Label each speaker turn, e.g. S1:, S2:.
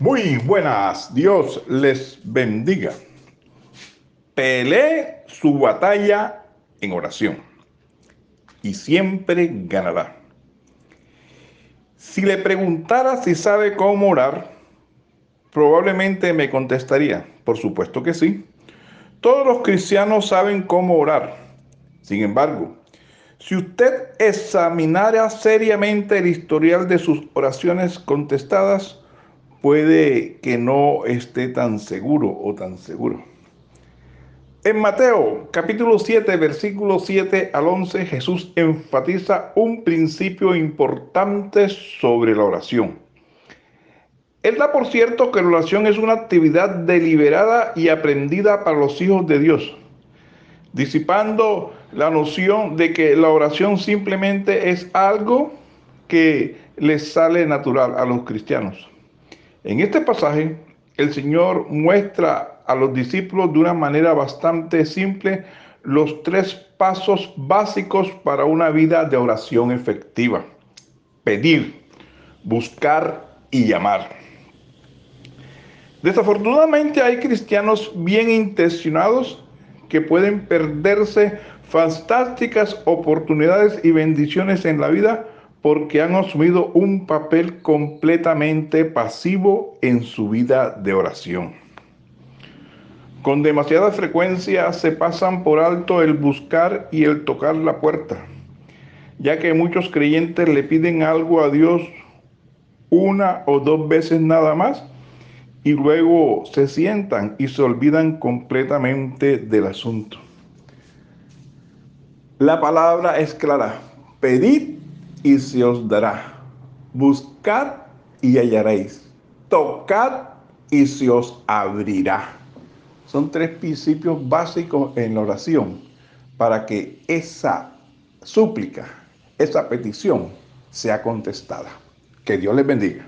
S1: Muy buenas, Dios les bendiga. Pelee su batalla en oración y siempre ganará. Si le preguntara si sabe cómo orar, probablemente me contestaría, por supuesto que sí. Todos los cristianos saben cómo orar. Sin embargo, si usted examinara seriamente el historial de sus oraciones contestadas, puede que no esté tan seguro o tan seguro. En Mateo capítulo 7, versículo 7 al 11, Jesús enfatiza un principio importante sobre la oración. Él da por cierto que la oración es una actividad deliberada y aprendida para los hijos de Dios, disipando la noción de que la oración simplemente es algo que les sale natural a los cristianos. En este pasaje, el Señor muestra a los discípulos de una manera bastante simple los tres pasos básicos para una vida de oración efectiva. Pedir, buscar y llamar. Desafortunadamente hay cristianos bien intencionados que pueden perderse fantásticas oportunidades y bendiciones en la vida porque han asumido un papel completamente pasivo en su vida de oración. Con demasiada frecuencia se pasan por alto el buscar y el tocar la puerta, ya que muchos creyentes le piden algo a Dios una o dos veces nada más y luego se sientan y se olvidan completamente del asunto. La palabra es clara, pedid y se os dará. Buscad y hallaréis. Tocad y se os abrirá. Son tres principios básicos en la oración para que esa súplica, esa petición sea contestada. Que Dios les bendiga.